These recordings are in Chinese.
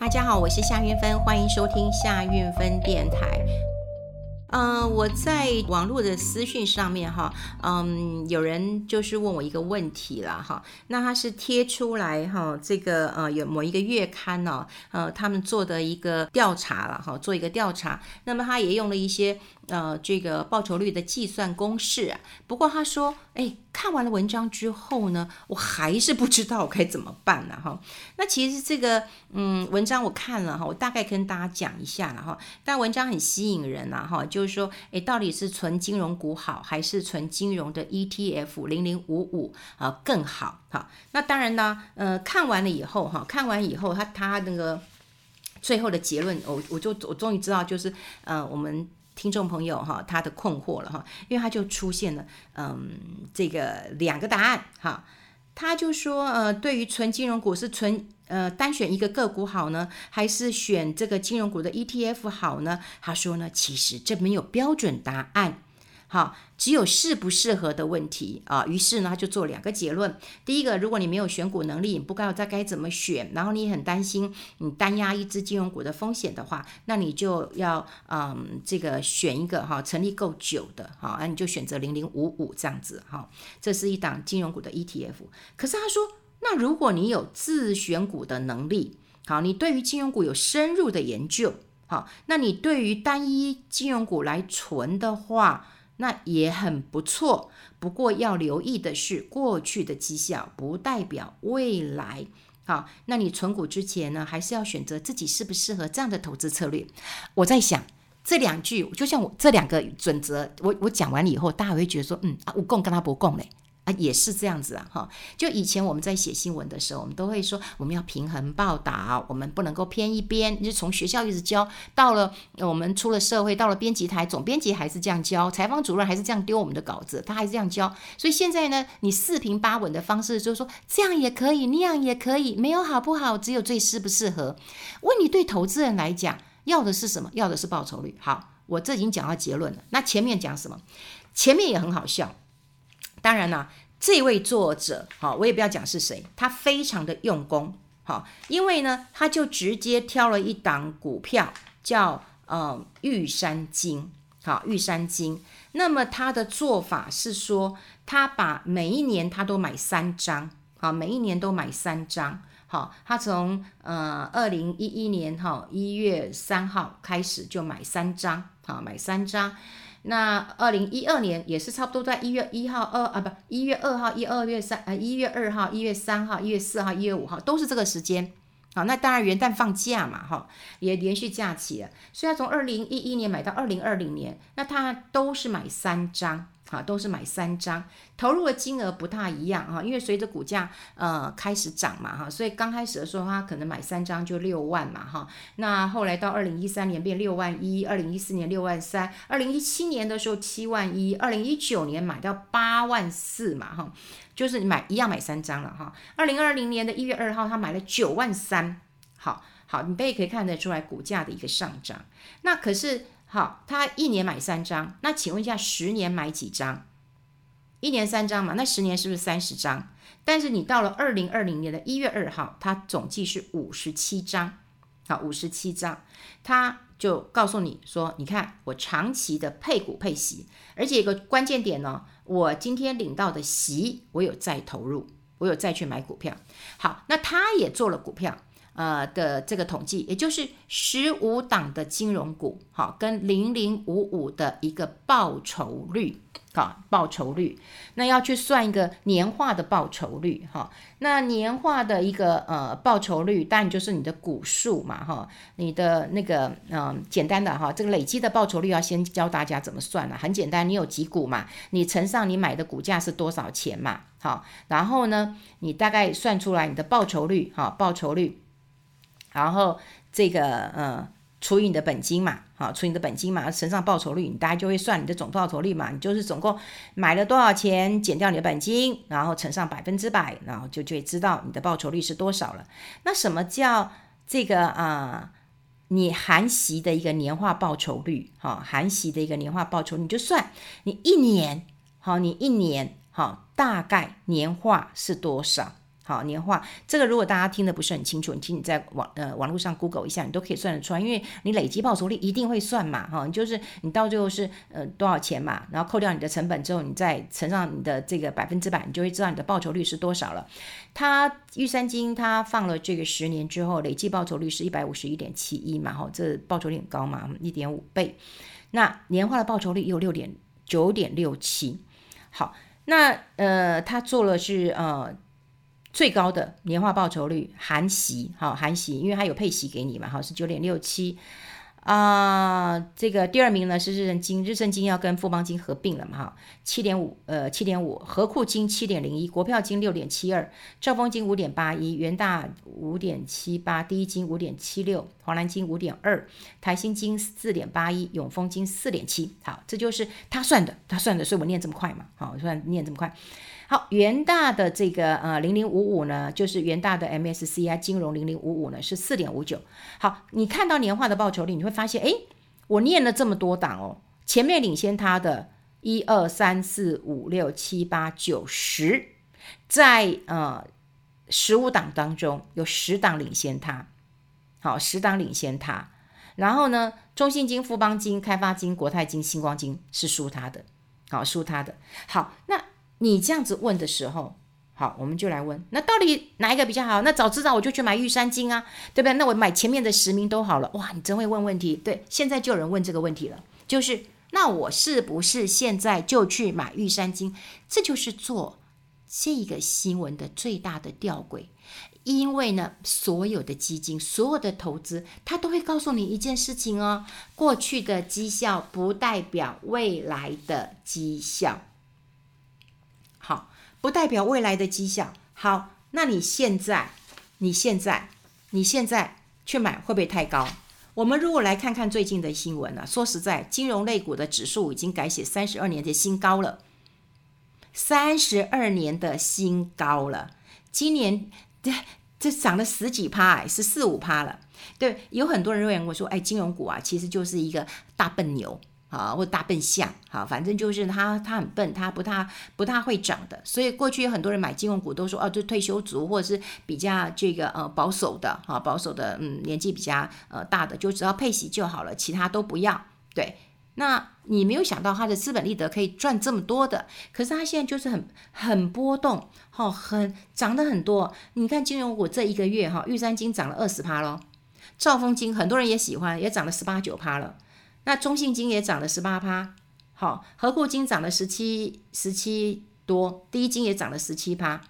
大家好，我是夏运芬，欢迎收听夏运芬电台。嗯、我在网络的私讯上面哈，嗯，有人就是问我一个问题了哈，那他是贴出来哈，这个呃有某一个月刊呢，呃，他们做的一个调查了哈，做一个调查，那么他也用了一些。呃，这个报酬率的计算公式啊，不过他说，哎，看完了文章之后呢，我还是不知道我该怎么办呢？哈，那其实这个，嗯，文章我看了哈，我大概跟大家讲一下了哈。但文章很吸引人呐，哈，就是说，哎，到底是存金融股好，还是存金融的 ETF 零零五五啊更好？哈，那当然呢，呃，看完了以后哈，看完以后他他那个最后的结论，我我就我终于知道，就是呃，我们。听众朋友哈，他的困惑了哈，因为他就出现了，嗯，这个两个答案哈，他就说，呃，对于纯金融股是纯呃单选一个个股好呢，还是选这个金融股的 ETF 好呢？他说呢，其实这没有标准答案。好，只有适不适合的问题啊。于是呢，他就做两个结论。第一个，如果你没有选股能力，你不知道该该怎么选，然后你很担心你单压一只金融股的风险的话，那你就要嗯，这个选一个哈成立够久的哈，那你就选择零零五五这样子哈。这是一档金融股的 ETF。可是他说，那如果你有自选股的能力，好，你对于金融股有深入的研究，好，那你对于单一金融股来存的话。那也很不错，不过要留意的是，过去的绩效不代表未来。好，那你存股之前呢，还是要选择自己适不适合这样的投资策略。我在想这两句，就像我这两个准则，我我讲完了以后，大家会觉得说，嗯啊，我共跟他不共嘞。也是这样子啊，哈！就以前我们在写新闻的时候，我们都会说我们要平衡报道，我们不能够偏一边。就从学校一直教到了我们出了社会，到了编辑台，总编辑还是这样教，采访主任还是这样丢我们的稿子，他还是这样教。所以现在呢，你四平八稳的方式就是说这样也可以，那样也可以，没有好不好，只有最适不适合。问你对投资人来讲要的是什么？要的是报酬率。好，我这已经讲到结论了。那前面讲什么？前面也很好笑。当然了，这位作者，好，我也不要讲是谁，他非常的用功，好，因为呢，他就直接挑了一档股票，叫呃玉山金，好，玉山金。那么他的做法是说，他把每一年他都买三张，好，每一年都买三张，好，他从呃二零一一年哈一月三号开始就买三张，好，买三张。那二零一二年也是差不多在一月一号二啊不一月二号一二月三呃一月二号一月三号一月四号一月五号都是这个时间，好，那当然元旦放假嘛哈，也连续假期了，所以从二零一一年买到二零二零年，那他都是买三张。啊，都是买三张，投入的金额不太一样哈，因为随着股价呃开始涨嘛哈，所以刚开始的时候他可能买三张就六万嘛哈，那后来到二零一三年变六万一，二零一四年六万三，二零一七年的时候七万一，二零一九年买到八万四嘛哈，就是你买一样买三张了哈，二零二零年的一月二号他买了九万三，好好，你也可以看得出来股价的一个上涨，那可是。好，他一年买三张，那请问一下，十年买几张？一年三张嘛，那十年是不是三十张？但是你到了二零二零年的一月二号，他总计是五十七张，好，五十七张，他就告诉你说，你看我长期的配股配息，而且一个关键点呢，我今天领到的席，我有再投入，我有再去买股票。好，那他也做了股票。呃的这个统计，也就是十五档的金融股，好，跟零零五五的一个报酬率，好，报酬率，那要去算一个年化的报酬率，哈，那年化的一个呃报酬率，当然就是你的股数嘛，哈，你的那个嗯、呃，简单的哈，这个累积的报酬率要先教大家怎么算了，很简单，你有几股嘛，你乘上你买的股价是多少钱嘛，好，然后呢，你大概算出来你的报酬率，哈，报酬率。然后这个呃除以你的本金嘛，好，除你的本金嘛，乘上报酬率，你大概就会算你的总报酬率嘛。你就是总共买了多少钱，减掉你的本金，然后乘上百分之百，然后就就会知道你的报酬率是多少了。那什么叫这个啊、你含息的一个年化报酬率，哈，含息的一个年化报酬，你就算你一年，好，你一年，好，大概年化是多少？好，年化这个如果大家听得不是很清楚，你请你在网呃网络上 Google 一下，你都可以算得出来，因为你累积报酬率一定会算嘛，哈，就是你到最后是呃多少钱嘛，然后扣掉你的成本之后，你再乘上你的这个百分之百，你就会知道你的报酬率是多少了。它玉山金它放了这个十年之后，累计报酬率是一百五十一点七一嘛，哈，这报酬率很高嘛，一点五倍。那年化的报酬率有六点九点六七，好，那呃他做了是呃。最高的年化报酬率含息，好含息，因为它有配息给你嘛，好是九点六七啊。这个第二名呢是日盛金，日盛金要跟富邦金合并了嘛，哈，七点五，呃七点五，合库金七点零一，国票金六点七二，兆丰金五点八一，元大五点七八，第一金五点七六，华南金五点二，台新金四点八一，永丰金四点七。好，这就是他算的，他算的，所以我念这么快嘛，好，我算念这么快。好，元大的这个呃零零五五呢，就是元大的 MSCI 金融零零五五呢是四点五九。好，你看到年化的报酬率，你会发现，哎，我念了这么多档哦，前面领先它的一二三四五六七八九十，在呃十五档当中有十档领先它，好，十档领先它。然后呢，中信金、富邦金、开发金、国泰金、星光金是输它的，好，输它的。好，那。你这样子问的时候，好，我们就来问，那到底哪一个比较好？那早知道我就去买玉山金啊，对不对？那我买前面的十名都好了。哇，你真会问问题。对，现在就有人问这个问题了，就是那我是不是现在就去买玉山金？这就是做这个新闻的最大的吊诡，因为呢，所有的基金、所有的投资，它都会告诉你一件事情哦：过去的绩效不代表未来的绩效。好，不代表未来的绩效。好，那你现在，你现在，你现在去买会不会太高？我们如果来看看最近的新闻呢、啊？说实在，金融类股的指数已经改写三十二年的新高了，三十二年的新高了。今年这这涨了十几趴，哎，是四五趴了。对，有很多人认为我说，哎，金融股啊，其实就是一个大笨牛。啊，或大笨象，好，反正就是他，他很笨，他不太不太会涨的，所以过去有很多人买金融股都说，哦，就退休族或者是比较这个呃保守的，哈，保守的，嗯，年纪比较呃大的，就只要配息就好了，其他都不要。对，那你没有想到他的资本利得可以赚这么多的，可是他现在就是很很波动，哈，很涨得很多。你看金融股这一个月，哈，玉山金涨了二十趴喽，兆丰金很多人也喜欢，也涨了十八九趴了。那中信金也涨了十八趴，好，合库金涨了十七十七多，第一金也涨了十七趴，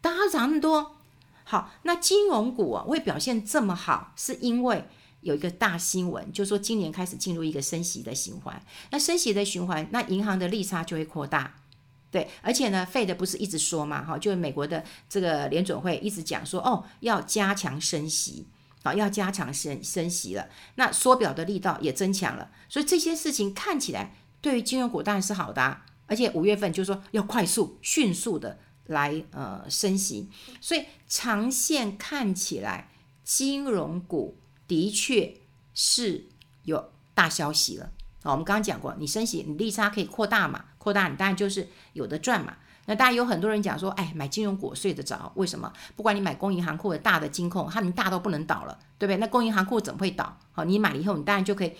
大家涨那么多，好，那金融股啊会表现这么好，是因为有一个大新闻，就是说今年开始进入一个升息的循环，那升息的循环，那银行的利差就会扩大，对，而且呢费的不是一直说嘛，哈，就是美国的这个联准会一直讲说，哦，要加强升息。啊，要加强升升息了，那缩表的力道也增强了，所以这些事情看起来对于金融股当然是好的啊，而且五月份就是说要快速、迅速的来呃升息，所以长线看起来金融股的确是有大消息了。啊，我们刚刚讲过，你升息，你利差可以扩大嘛，扩大你当然就是有的赚嘛。那当然有很多人讲说，哎，买金融股睡得着，为什么？不管你买工银行库的大的金控，他们大到不能倒了，对不对？那工银行库怎么会倒？好，你买了以后，你当然就可以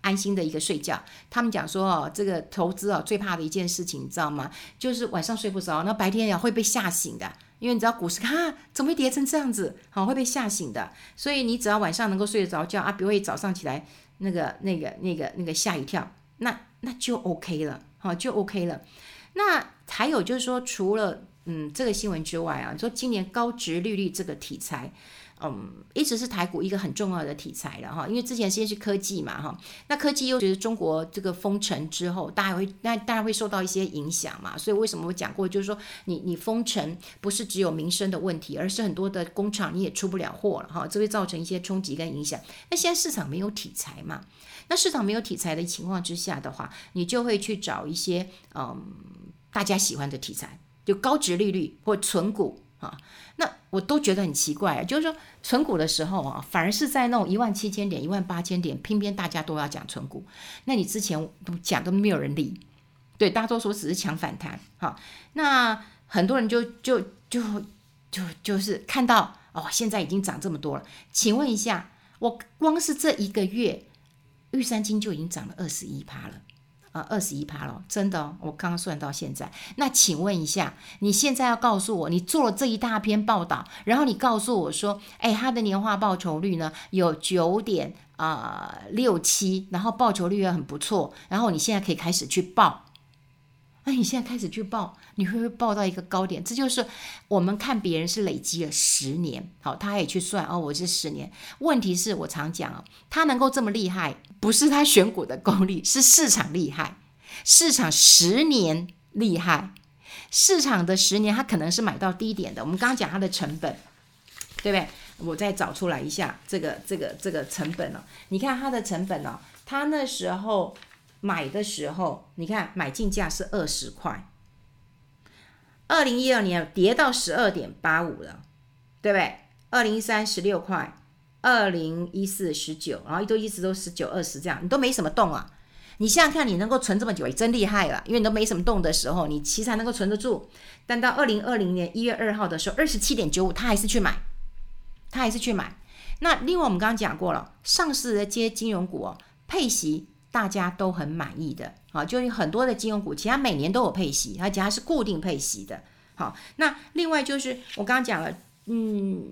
安心的一个睡觉。他们讲说，哦，这个投资哦，最怕的一件事情，你知道吗？就是晚上睡不着，那白天也会被吓醒的。因为你知道股市，啊，怎么会跌成这样子？好，会被吓醒的。所以你只要晚上能够睡得着觉啊，不会早上起来那个、那个、那个、那个吓一跳，那那就 OK 了，好，就 OK 了。那还有就是说，除了嗯这个新闻之外啊，你说今年高值利率这个题材，嗯，一直是台股一个很重要的题材了哈。因为之前先是科技嘛哈，那科技又觉得中国这个封城之后，大家会那当然会受到一些影响嘛。所以为什么我讲过，就是说你你封城不是只有民生的问题，而是很多的工厂你也出不了货了哈，这会造成一些冲击跟影响。那现在市场没有题材嘛，那市场没有题材的情况之下的话，你就会去找一些嗯。大家喜欢的题材，就高值利率或存股啊，那我都觉得很奇怪，就是说存股的时候啊，反而是在那种一万七千点、一万八千点，偏偏大家都要讲存股，那你之前都讲都没有人理，对，大多数只是抢反弹，好，那很多人就就就就就是看到哦，现在已经涨这么多了。请问一下，我光是这一个月，玉山金就已经涨了二十一趴了。啊，二十一趴了，真的，我刚刚算到现在。那请问一下，你现在要告诉我，你做了这一大篇报道，然后你告诉我说，哎，他的年化报酬率呢有九点啊六七，然后报酬率也很不错，然后你现在可以开始去报。那你现在开始去报，你会不会报到一个高点？这就是我们看别人是累积了十年，好，他也去算哦，我是十年。问题是我常讲哦，他能够这么厉害，不是他选股的功力，是市场厉害。市场十年厉害，市场的十年，他可能是买到低点的。我们刚刚讲他的成本，对不对？我再找出来一下这个这个这个成本哦。你看他的成本哦，他那时候。买的时候，你看买进价是二十块，二零一二年跌到十二点八五了，对不对？二零一三十六块，二零一四十九，然后一都一直都十九二十这样，你都没什么动啊。你想想看你能够存这么久，也真厉害了，因为你都没什么动的时候，你其实还能够存得住。但到二零二零年一月二号的时候，二十七点九五，他还是去买，他还是去买。那另外我们刚刚讲过了，上市的这些金融股哦，配息。大家都很满意的，好，就有很多的金融股，其实它每年都有配息，而且它是固定配息的。好，那另外就是我刚刚讲了，嗯，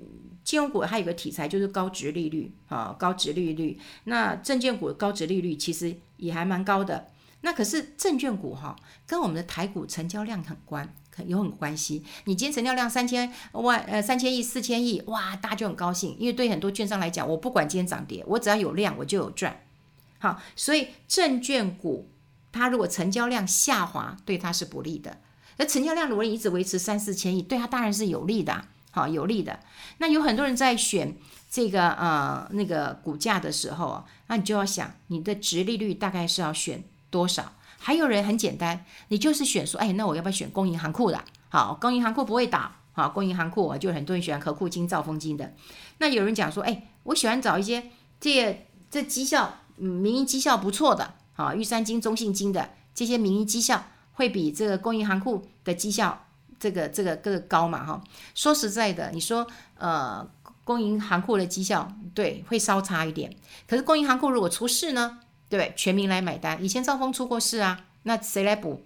金融股还有个题材就是高值利率，啊，高值利率。那证券股高值利率其实也还蛮高的。那可是证券股哈，跟我们的台股成交量很关，有很关系。你今天成交量三千万，呃，三千亿、四千亿，哇，大家就很高兴，因为对很多券商来讲，我不管今天涨跌，我只要有量，我就有赚。好，所以证券股它如果成交量下滑，对它是不利的。那成交量如果一直维持三四千亿，对它当然是有利的。好，有利的。那有很多人在选这个呃那个股价的时候，那你就要想你的值利率大概是要选多少？还有人很简单，你就是选说，哎，那我要不要选公银行库的？好，公银行库不会倒。好，公银行库就很多人喜欢合库金、兆丰金的。那有人讲说，哎，我喜欢找一些这这绩效。嗯，民营绩效不错的，好，玉山金、中信金的这些民营绩效会比这个公营行库的绩效这个这个更高嘛？哈，说实在的，你说呃，公营行库的绩效对会稍差一点，可是公营行库如果出事呢？对，全民来买单。以前兆丰出过事啊，那谁来补？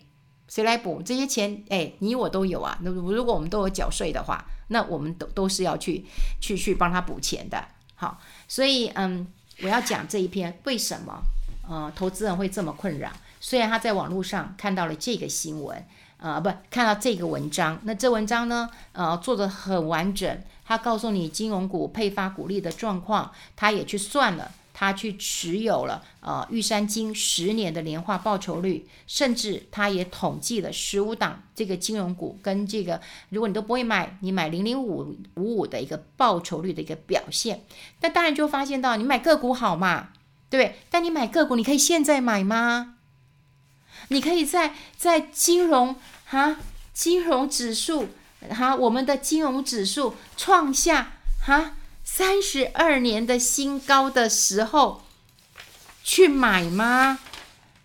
谁来补这些钱？哎，你我都有啊。那如果我们都有缴税的话，那我们都都是要去去去帮他补钱的。好，所以嗯。我要讲这一篇为什么呃投资人会这么困扰？虽然他在网络上看到了这个新闻，呃不看到这个文章，那这文章呢呃做的很完整，他告诉你金融股配发股利的状况，他也去算了。他去持有了呃玉山金十年的年化报酬率，甚至他也统计了十五档这个金融股跟这个，如果你都不会买，你买零零五五五的一个报酬率的一个表现，那当然就发现到你买个股好嘛，对不对？但你买个股，你可以现在买吗？你可以在在金融哈金融指数哈我们的金融指数创下哈。三十二年的新高的时候去买吗？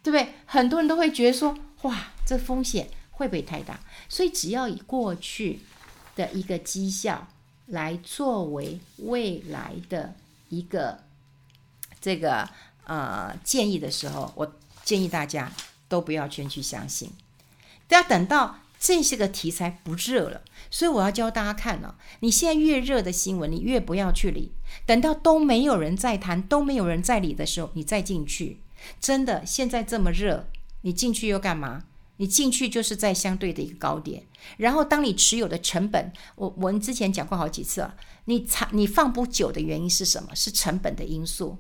对不对？很多人都会觉得说，哇，这风险会不会太大？所以只要以过去的一个绩效来作为未来的一个这个呃建议的时候，我建议大家都不要全去相信，都要等到。这些个题材不热了，所以我要教大家看了、你现在越热的新闻，你越不要去理。等到都没有人在谈，都没有人在理的时候，你再进去。真的，现在这么热，你进去又干嘛？你进去就是在相对的一个高点。然后，当你持有的成本，我我们之前讲过好几次了，你长你放不久的原因是什么？是成本的因素。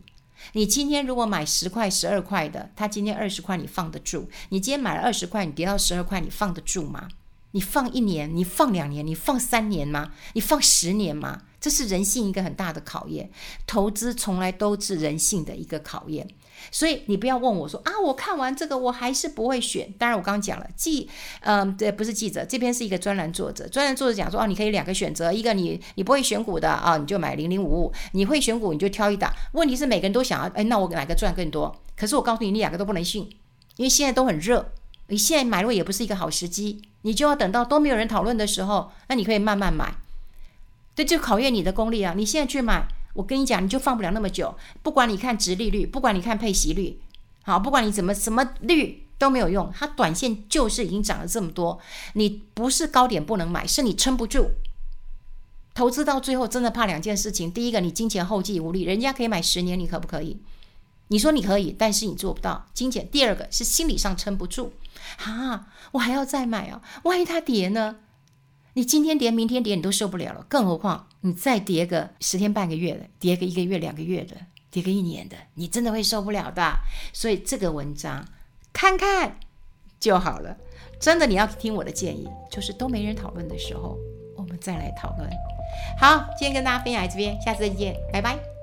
你今天如果买十块、十二块的，它今天二十块，你放得住？你今天买了二十块，你跌到十二块，你放得住吗？你放一年，你放两年，你放三年吗？你放十年吗？这是人性一个很大的考验。投资从来都是人性的一个考验。所以你不要问我说啊，我看完这个我还是不会选。当然我刚刚讲了，记，嗯，对，不是记者，这边是一个专栏作者。专栏作者讲说，哦，你可以两个选择，一个你你不会选股的啊，你就买零零五五；你会选股，你就挑一档。问题是每个人都想要，哎，那我哪个赚更多？可是我告诉你，你两个都不能信，因为现在都很热，你现在买入也不是一个好时机，你就要等到都没有人讨论的时候，那你可以慢慢买。这，就考验你的功力啊！你现在去买，我跟你讲，你就放不了那么久。不管你看殖利率，不管你看配息率，好，不管你怎么什么率都没有用，它短线就是已经涨了这么多。你不是高点不能买，是你撑不住。投资到最后真的怕两件事情：第一个，你金钱后继无力，人家可以买十年，你可不可以？你说你可以，但是你做不到。金钱。第二个是心理上撑不住，啊，我还要再买啊，万一它跌呢？你今天跌，明天跌，你都受不了了，更何况你再跌个十天半个月的，跌个一个月两个月的，跌个一年的，你真的会受不了的。所以这个文章看看就好了。真的，你要听我的建议，就是都没人讨论的时候，我们再来讨论。好，今天跟大家分享到这边，下次再见，拜拜。